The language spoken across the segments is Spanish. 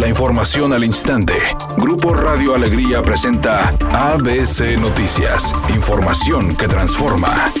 La información al instante. Grupo Radio Alegría presenta ABC Noticias. Información que transforma.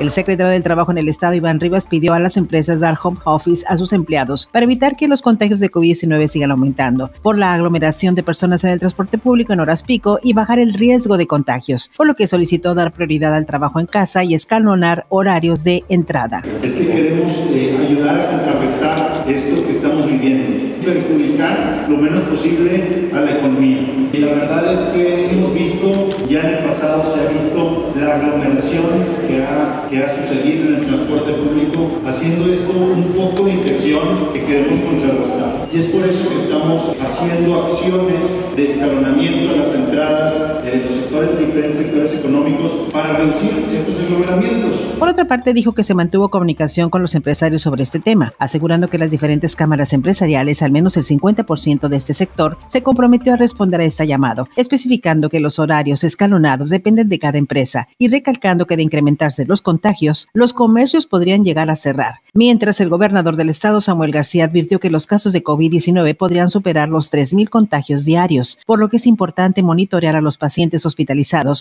El secretario del Trabajo en el Estado, Iván Rivas, pidió a las empresas dar home office a sus empleados para evitar que los contagios de COVID-19 sigan aumentando por la aglomeración de personas en el transporte público en horas pico y bajar el riesgo de contagios, por lo que solicitó dar prioridad al trabajo en casa y escalonar horarios de entrada. Es que queremos eh, ayudar a contrarrestar esto que estamos viviendo, perjudicar lo menos posible a la economía. Y la verdad es que hemos visto, ya en el pasado se ha visto la aglomeración que ha que ha sucedido en el transporte público, haciendo esto un foco de infección que queremos contrarrestar. Y es por eso que estamos haciendo acciones de escalonamiento en las entradas de los sectores, diferentes sectores económicos, para reducir estos aglomeramientos. Por otra parte, dijo que se mantuvo comunicación con los empresarios sobre este tema, asegurando que las diferentes cámaras empresariales, al menos el 50% de este sector, se comprometió a responder a este llamado, especificando que los horarios escalonados dependen de cada empresa y recalcando que de incrementarse los contagios, los comercios podrían llegar a cerrar. Mientras el gobernador del estado, Samuel García, advirtió que los casos de COVID-19 podrían superar los 3.000 contagios diarios, por lo que es importante monitorear a los pacientes hospitalizados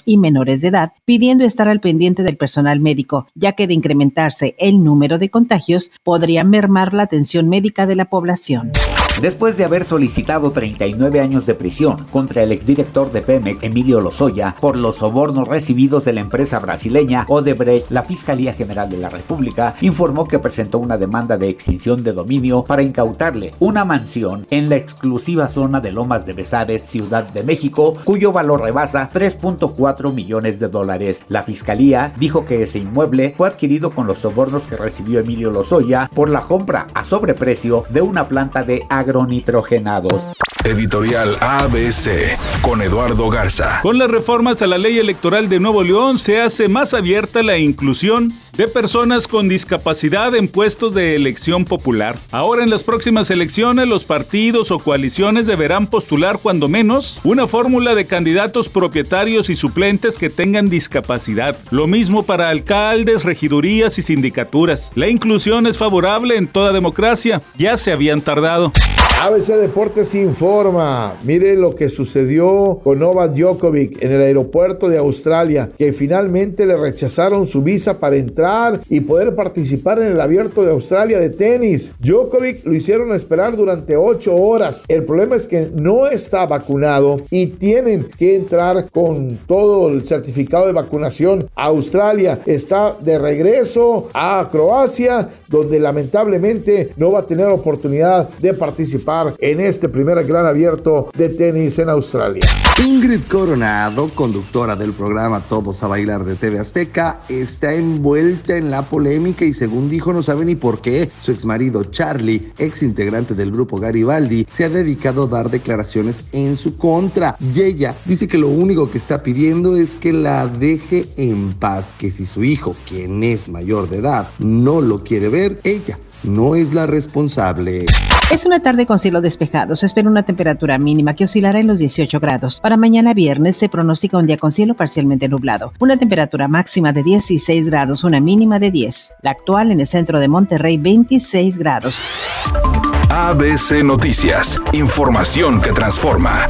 y menores de edad, pidiendo estar al pendiente del personal médico, ya que de incrementarse el número de contagios podría mermar la atención médica de la población. Después de haber solicitado 39 años de prisión contra el exdirector de Pemex, Emilio Lozoya, por los sobornos recibidos de la empresa brasileña Odebrecht, la Fiscalía General de la República informó que presentó una demanda de extinción de dominio para incautarle una mansión en la exclusiva zona de Lomas de Besares, Ciudad de México, cuyo valor rebasa 3.4 millones de dólares. La Fiscalía dijo que ese inmueble fue adquirido con los sobornos que recibió Emilio Lozoya por la compra a sobreprecio de una planta de agronitrogenados. Editorial ABC con Eduardo Garza. Con las reformas a la ley electoral de Nuevo León se hace más abierta la inclusión de personas con discapacidad en puestos de elección popular. Ahora en las próximas elecciones los partidos o coaliciones deberán postular cuando menos una fórmula de candidatos propietarios y suplentes que tengan discapacidad. Lo mismo para alcaldes, regidurías y sindicaturas. La inclusión es favorable en toda democracia. Ya se habían tardado. ABC Deportes informa. Mire lo que sucedió con Novak Djokovic en el aeropuerto de Australia, que finalmente le rechazaron su visa para entrar y poder participar en el abierto de Australia de tenis. Djokovic lo hicieron esperar durante ocho horas. El problema es que no está vacunado y tienen que entrar con todo el certificado de vacunación. Australia está de regreso a Croacia, donde lamentablemente no va a tener oportunidad de en este primer gran abierto de tenis en Australia. Ingrid Coronado, conductora del programa Todos a Bailar de TV Azteca, está envuelta en la polémica y según dijo no sabe ni por qué. Su exmarido Charlie, ex integrante del grupo Garibaldi, se ha dedicado a dar declaraciones en su contra. Y ella dice que lo único que está pidiendo es que la deje en paz, que si su hijo, quien es mayor de edad, no lo quiere ver, ella no es la responsable. Es una tarde con cielo despejado. Se espera una temperatura mínima que oscilará en los 18 grados. Para mañana viernes se pronostica un día con cielo parcialmente nublado. Una temperatura máxima de 16 grados, una mínima de 10. La actual en el centro de Monterrey, 26 grados. ABC Noticias. Información que transforma.